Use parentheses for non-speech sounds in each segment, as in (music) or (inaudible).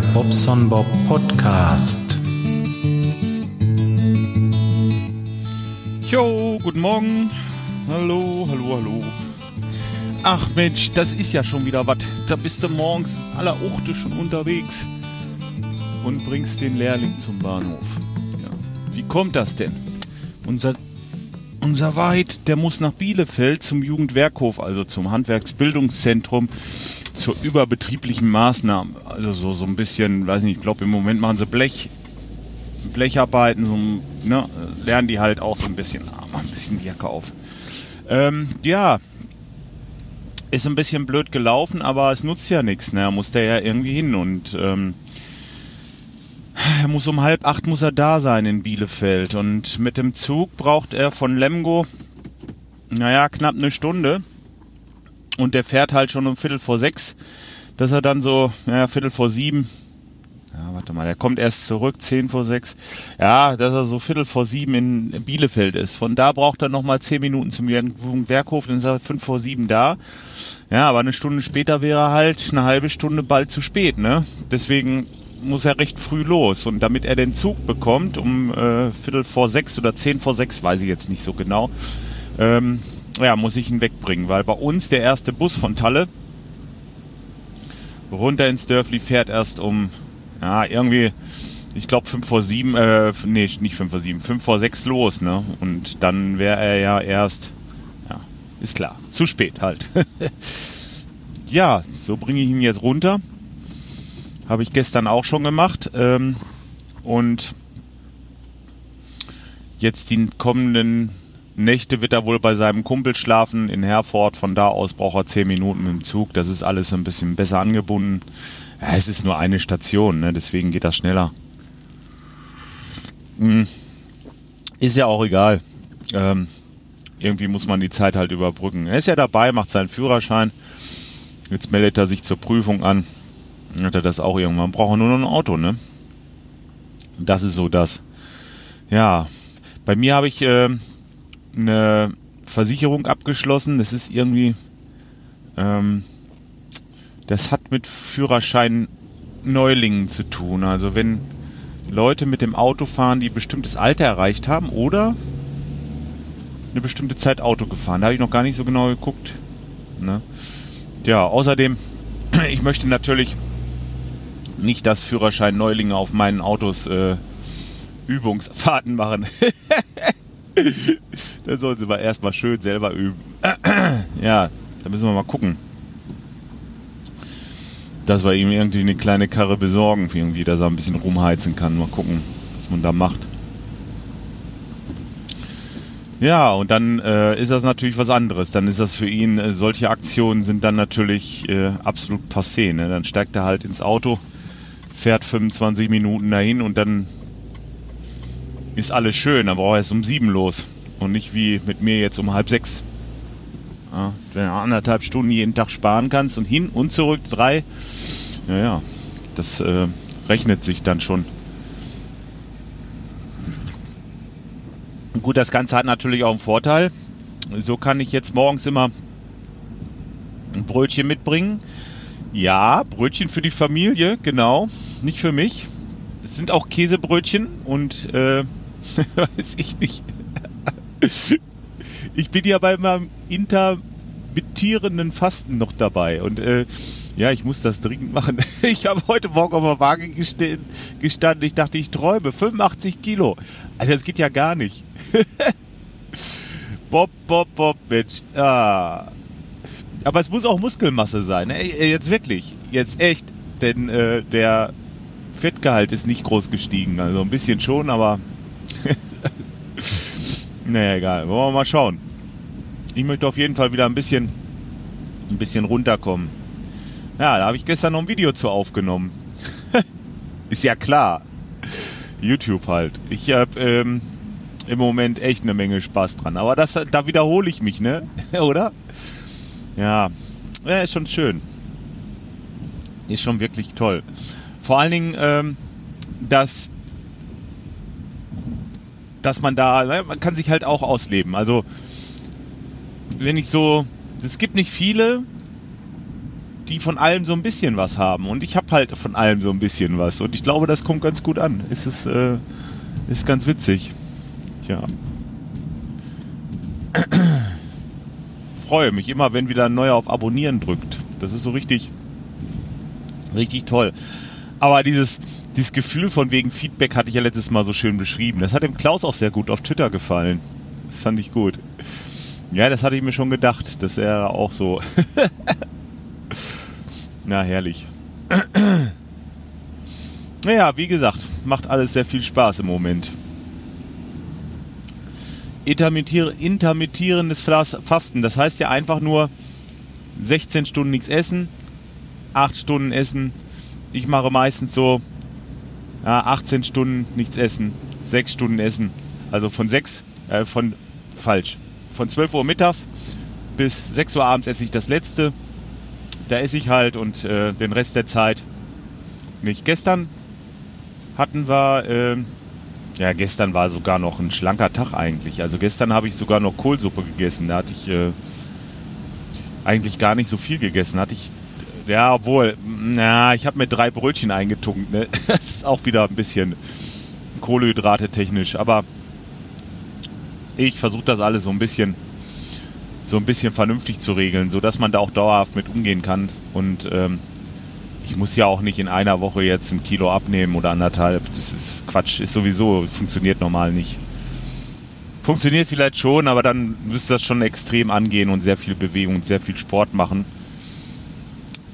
Bobson Bob Podcast. Jo, guten Morgen. Hallo, hallo, hallo. Ach Mensch, das ist ja schon wieder was. Da bist du morgens aller Uchte schon unterwegs und bringst den Lehrling zum Bahnhof. Ja. Wie kommt das denn? Unser, unser Weit, der muss nach Bielefeld zum Jugendwerkhof, also zum Handwerksbildungszentrum, zur überbetrieblichen Maßnahme. Also so, so ein bisschen, weiß nicht, ich glaube im Moment machen sie Blech, Blecharbeiten, so, ne, lernen die halt auch so ein bisschen, ah, mal ein bisschen die Jacke auf. Ähm, ja, ist ein bisschen blöd gelaufen, aber es nutzt ja nichts, ne, muss da ja irgendwie hin und, ähm, er muss um halb acht muss er da sein in Bielefeld und mit dem Zug braucht er von Lemgo, naja, knapp eine Stunde und der fährt halt schon um Viertel vor sechs, dass er dann so, naja, Viertel vor sieben, ja, warte mal, der kommt erst zurück, zehn vor sechs, ja, dass er so Viertel vor sieben in Bielefeld ist. Von da braucht er nochmal zehn Minuten zum Werkhof, dann ist er fünf vor sieben da. Ja, aber eine Stunde später wäre er halt eine halbe Stunde bald zu spät, ne? Deswegen muss er recht früh los. Und damit er den Zug bekommt, um äh, Viertel vor sechs oder zehn vor sechs, weiß ich jetzt nicht so genau, ähm, ja, muss ich ihn wegbringen, weil bei uns der erste Bus von Talle runter ins Dörfli fährt erst um, ja, irgendwie, ich glaube fünf vor sieben, äh, nee, nicht fünf vor sieben, fünf vor sechs los, ne? Und dann wäre er ja erst, ja, ist klar, zu spät halt. (laughs) ja, so bringe ich ihn jetzt runter. Habe ich gestern auch schon gemacht. Ähm, und jetzt die kommenden Nächte wird er wohl bei seinem Kumpel schlafen in Herford. Von da aus braucht er zehn Minuten dem Zug. Das ist alles ein bisschen besser angebunden. Ja, es ist nur eine Station, ne? deswegen geht das schneller. Hm. Ist ja auch egal. Ähm, irgendwie muss man die Zeit halt überbrücken. Er ist ja dabei, macht seinen Führerschein. Jetzt meldet er sich zur Prüfung an. Hat er das auch irgendwann. Braucht er nur noch ein Auto, ne? Das ist so das. Ja, bei mir habe ich äh, eine Versicherung abgeschlossen. Das ist irgendwie, ähm, das hat mit Führerschein Neulingen zu tun. Also wenn Leute mit dem Auto fahren, die bestimmtes Alter erreicht haben oder eine bestimmte Zeit Auto gefahren. Da habe ich noch gar nicht so genau geguckt. Ne? Ja, außerdem, (clears throat) ich möchte natürlich nicht, dass Führerschein Neulinge auf meinen Autos äh, Übungsfahrten machen. (laughs) da sollen sie mal erstmal schön selber üben. (clears throat) ja, da müssen wir mal gucken. Dass wir ihm irgendwie eine kleine Karre besorgen, irgendwie, dass er ein bisschen rumheizen kann. Mal gucken, was man da macht. Ja, und dann äh, ist das natürlich was anderes. Dann ist das für ihn, äh, solche Aktionen sind dann natürlich äh, absolut passé. Ne? Dann steigt er halt ins Auto, fährt 25 Minuten dahin und dann ist alles schön, dann braucht er erst um sieben los. Und nicht wie mit mir jetzt um halb sechs. Ja, wenn du anderthalb Stunden jeden Tag sparen kannst und hin und zurück drei, ja, ja, das äh, rechnet sich dann schon. Gut, das Ganze hat natürlich auch einen Vorteil. So kann ich jetzt morgens immer ein Brötchen mitbringen. Ja, Brötchen für die Familie, genau, nicht für mich. Das sind auch Käsebrötchen und äh, (laughs) weiß ich nicht. ich bin ja bei meinem intermittierenden Fasten noch dabei und äh, ja, ich muss das dringend machen. (laughs) Ich habe heute Morgen auf der Waage gestanden. Ich dachte, ich träume. 85 Kilo. Alter, das geht ja gar nicht. (laughs) Bob, Bob, Bob, Mensch. Ah. Aber es muss auch Muskelmasse sein. Ey, jetzt wirklich. Jetzt echt. Denn äh, der Fettgehalt ist nicht groß gestiegen. Also ein bisschen schon, aber (laughs) naja, egal. Wollen wir mal schauen. Ich möchte auf jeden Fall wieder ein bisschen, ein bisschen runterkommen. Ja, da habe ich gestern noch ein Video zu aufgenommen. (laughs) Ist ja klar. YouTube halt. Ich habe ähm, im Moment echt eine Menge Spaß dran. Aber das, da wiederhole ich mich, ne? (laughs) Oder? Ja. ja, ist schon schön. Ist schon wirklich toll. Vor allen Dingen, ähm, dass dass man da, ne, man kann sich halt auch ausleben. Also wenn ich so, es gibt nicht viele, die von allem so ein bisschen was haben. Und ich habe halt von allem so ein bisschen was. Und ich glaube, das kommt ganz gut an. Es ist, äh, ist ganz witzig. Tja. (clears throat) Freue mich immer, wenn wieder ein neuer auf Abonnieren drückt. Das ist so richtig, richtig toll. Aber dieses, dieses Gefühl von wegen Feedback hatte ich ja letztes Mal so schön beschrieben. Das hat dem Klaus auch sehr gut auf Twitter gefallen. Das fand ich gut. Ja, das hatte ich mir schon gedacht, dass er auch so. (laughs) Na, herrlich. (clears throat) naja, wie gesagt, macht alles sehr viel Spaß im Moment. Intermittier intermittierendes Fasten, das heißt ja einfach nur 16 Stunden nichts essen, 8 Stunden essen. Ich mache meistens so ja, 18 Stunden nichts essen, 6 Stunden essen. Also von 6, äh, von falsch. Von 12 Uhr mittags bis 6 Uhr abends esse ich das letzte. Da esse ich halt und äh, den Rest der Zeit nicht. Gestern hatten wir, äh, ja, gestern war sogar noch ein schlanker Tag eigentlich. Also gestern habe ich sogar noch Kohlsuppe gegessen. Da hatte ich äh, eigentlich gar nicht so viel gegessen. Hatte ich, ja, obwohl, na, ich habe mir drei Brötchen eingetunkt. Ne? (laughs) Das ist auch wieder ein bisschen Kohlehydrate technisch. Aber ich versuche das alles so ein bisschen so ein bisschen vernünftig zu regeln, sodass man da auch dauerhaft mit umgehen kann. Und ähm, ich muss ja auch nicht in einer Woche jetzt ein Kilo abnehmen oder anderthalb. Das ist Quatsch, ist sowieso, funktioniert normal nicht. Funktioniert vielleicht schon, aber dann müsste das schon extrem angehen und sehr viel Bewegung und sehr viel Sport machen.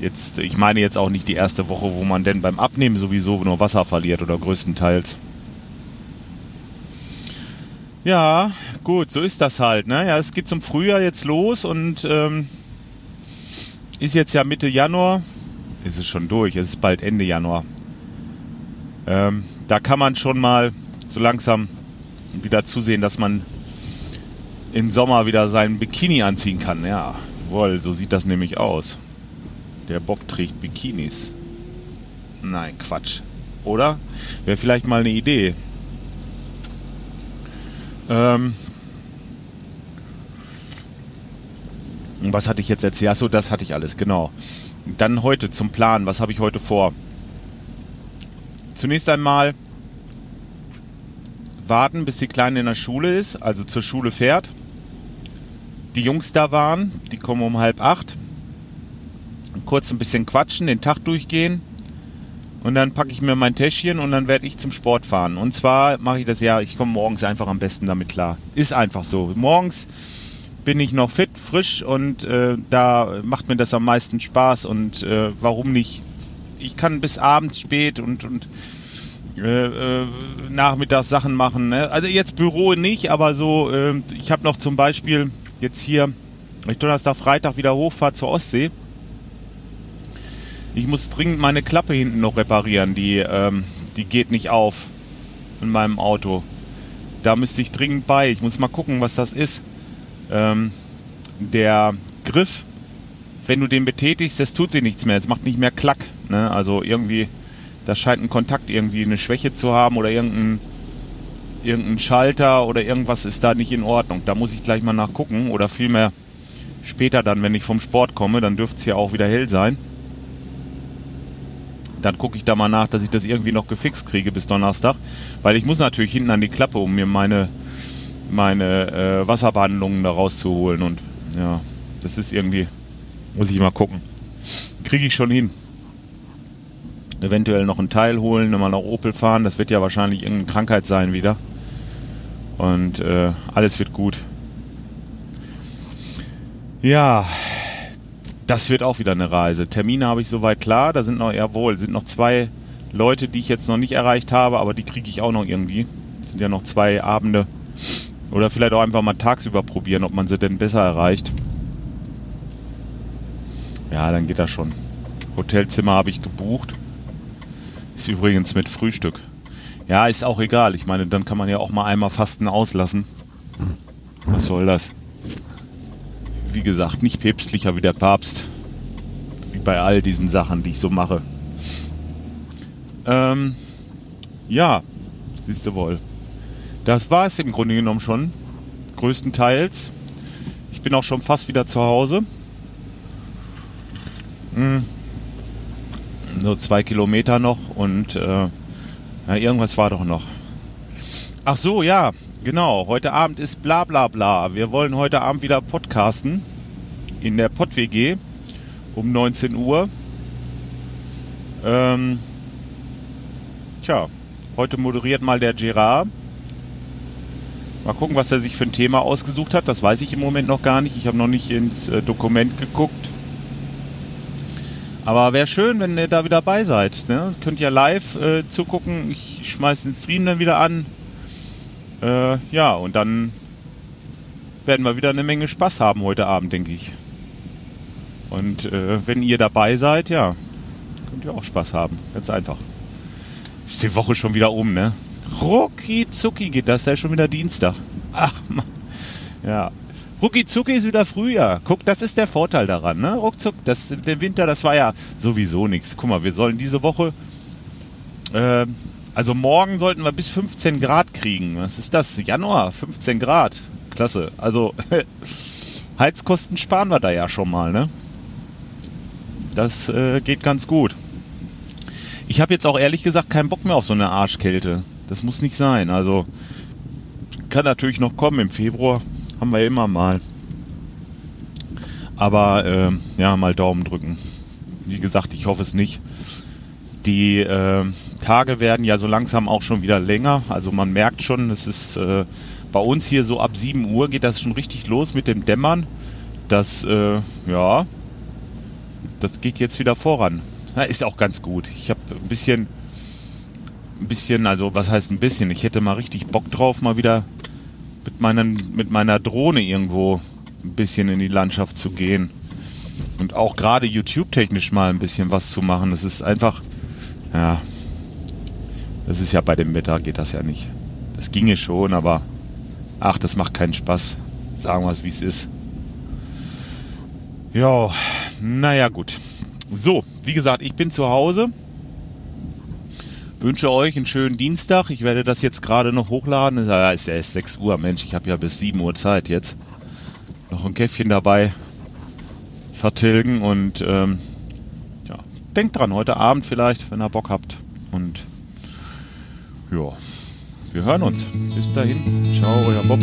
Jetzt, ich meine jetzt auch nicht die erste Woche, wo man denn beim Abnehmen sowieso nur Wasser verliert oder größtenteils. Ja, gut, so ist das halt. Ne? Ja, es geht zum Frühjahr jetzt los und ähm, ist jetzt ja Mitte Januar. Ist es schon durch, es ist bald Ende Januar. Ähm, da kann man schon mal so langsam wieder zusehen, dass man im Sommer wieder seinen Bikini anziehen kann. Ja, wohl, so sieht das nämlich aus. Der Bock trägt Bikinis. Nein, Quatsch. Oder? Wäre vielleicht mal eine Idee. Ähm, was hatte ich jetzt erzählt? Achso, das hatte ich alles, genau. Dann heute zum Plan. Was habe ich heute vor? Zunächst einmal warten, bis die Kleine in der Schule ist, also zur Schule fährt. Die Jungs da waren, die kommen um halb acht. Kurz ein bisschen quatschen, den Tag durchgehen. Und dann packe ich mir mein Täschchen und dann werde ich zum Sport fahren. Und zwar mache ich das ja, ich komme morgens einfach am besten damit klar. Ist einfach so. Morgens bin ich noch fit, frisch und äh, da macht mir das am meisten Spaß. Und äh, warum nicht? Ich kann bis abends spät und, und äh, äh nachmittags Sachen machen. Ne? Also jetzt Büro nicht, aber so, äh, ich habe noch zum Beispiel jetzt hier, ich Donnerstag, Freitag wieder hochfahre zur Ostsee ich muss dringend meine Klappe hinten noch reparieren. Die, ähm, die geht nicht auf in meinem Auto. Da müsste ich dringend bei. Ich muss mal gucken, was das ist. Ähm, der Griff, wenn du den betätigst, das tut sie nichts mehr. Es macht nicht mehr Klack. Ne? Also irgendwie, da scheint ein Kontakt irgendwie eine Schwäche zu haben oder irgendein, irgendein Schalter oder irgendwas ist da nicht in Ordnung. Da muss ich gleich mal nachgucken oder vielmehr später dann, wenn ich vom Sport komme, dann dürfte es ja auch wieder hell sein. Dann gucke ich da mal nach, dass ich das irgendwie noch gefixt kriege bis Donnerstag. Weil ich muss natürlich hinten an die Klappe, um mir meine, meine äh, Wasserbehandlungen da rauszuholen. Und ja, das ist irgendwie, muss ich mal gucken. Kriege ich schon hin. Eventuell noch einen Teil holen, wenn wir nach Opel fahren. Das wird ja wahrscheinlich irgendeine Krankheit sein wieder. Und äh, alles wird gut. Ja, das wird auch wieder eine Reise. Termine habe ich soweit klar. Da sind noch, jawohl, sind noch zwei Leute, die ich jetzt noch nicht erreicht habe, aber die kriege ich auch noch irgendwie. Das sind ja noch zwei Abende. Oder vielleicht auch einfach mal tagsüber probieren, ob man sie denn besser erreicht. Ja, dann geht das schon. Hotelzimmer habe ich gebucht. Ist übrigens mit Frühstück. Ja, ist auch egal. Ich meine, dann kann man ja auch mal einmal Fasten auslassen. Was soll das? Wie gesagt, nicht päpstlicher wie der Papst. Wie bei all diesen Sachen, die ich so mache. Ähm, ja, siehst du wohl. Das war es im Grunde genommen schon. Größtenteils. Ich bin auch schon fast wieder zu Hause. Hm. So zwei Kilometer noch und äh, ja, irgendwas war doch noch. Ach so, ja, genau. Heute Abend ist bla bla bla. Wir wollen heute Abend wieder podcasten in der Pott-WG um 19 Uhr. Ähm, tja, heute moderiert mal der Gerard. Mal gucken, was er sich für ein Thema ausgesucht hat. Das weiß ich im Moment noch gar nicht. Ich habe noch nicht ins äh, Dokument geguckt. Aber wäre schön, wenn ihr da wieder dabei seid. Ne? Könnt ihr live äh, zugucken. Ich schmeiße den Stream dann wieder an. Äh, ja, und dann werden wir wieder eine Menge Spaß haben heute Abend, denke ich. Und äh, wenn ihr dabei seid, ja, könnt ihr auch Spaß haben. Ganz einfach. Ist die Woche schon wieder um, ne? Rucki zucki geht das ja schon wieder Dienstag. Ach, Mann. Ja. Rucki zucki ist wieder Frühjahr. Guck, das ist der Vorteil daran, ne? Ruckzuck, das, der Winter, das war ja sowieso nichts. Guck mal, wir sollen diese Woche, äh, also morgen sollten wir bis 15 Grad kriegen. Was ist das? Januar, 15 Grad. Klasse. Also, (laughs) Heizkosten sparen wir da ja schon mal, ne? Das äh, geht ganz gut. Ich habe jetzt auch ehrlich gesagt keinen Bock mehr auf so eine Arschkälte. Das muss nicht sein. Also kann natürlich noch kommen im Februar. Haben wir immer mal. Aber äh, ja, mal Daumen drücken. Wie gesagt, ich hoffe es nicht. Die äh, Tage werden ja so langsam auch schon wieder länger. Also man merkt schon, es ist äh, bei uns hier so ab 7 Uhr geht das schon richtig los mit dem Dämmern. Das, äh, ja, das geht jetzt wieder voran. Ja, ist auch ganz gut. Ich habe ein bisschen ein bisschen, also was heißt ein bisschen? Ich hätte mal richtig Bock drauf, mal wieder mit, meinen, mit meiner Drohne irgendwo ein bisschen in die Landschaft zu gehen. Und auch gerade YouTube-technisch mal ein bisschen was zu machen. Das ist einfach, ja, das ist ja bei dem Wetter geht das ja nicht. Das ginge schon, aber ach, das macht keinen Spaß. Sagen wir es, wie es ist. Ja, naja, gut. So, wie gesagt, ich bin zu Hause wünsche euch einen schönen Dienstag. Ich werde das jetzt gerade noch hochladen. Ja, ist ja erst 6 Uhr, Mensch. Ich habe ja bis 7 Uhr Zeit jetzt. Noch ein Käffchen dabei vertilgen und ähm, ja, denkt dran, heute Abend vielleicht, wenn ihr Bock habt. Und ja, wir hören uns. Bis dahin. Ciao, euer Bob.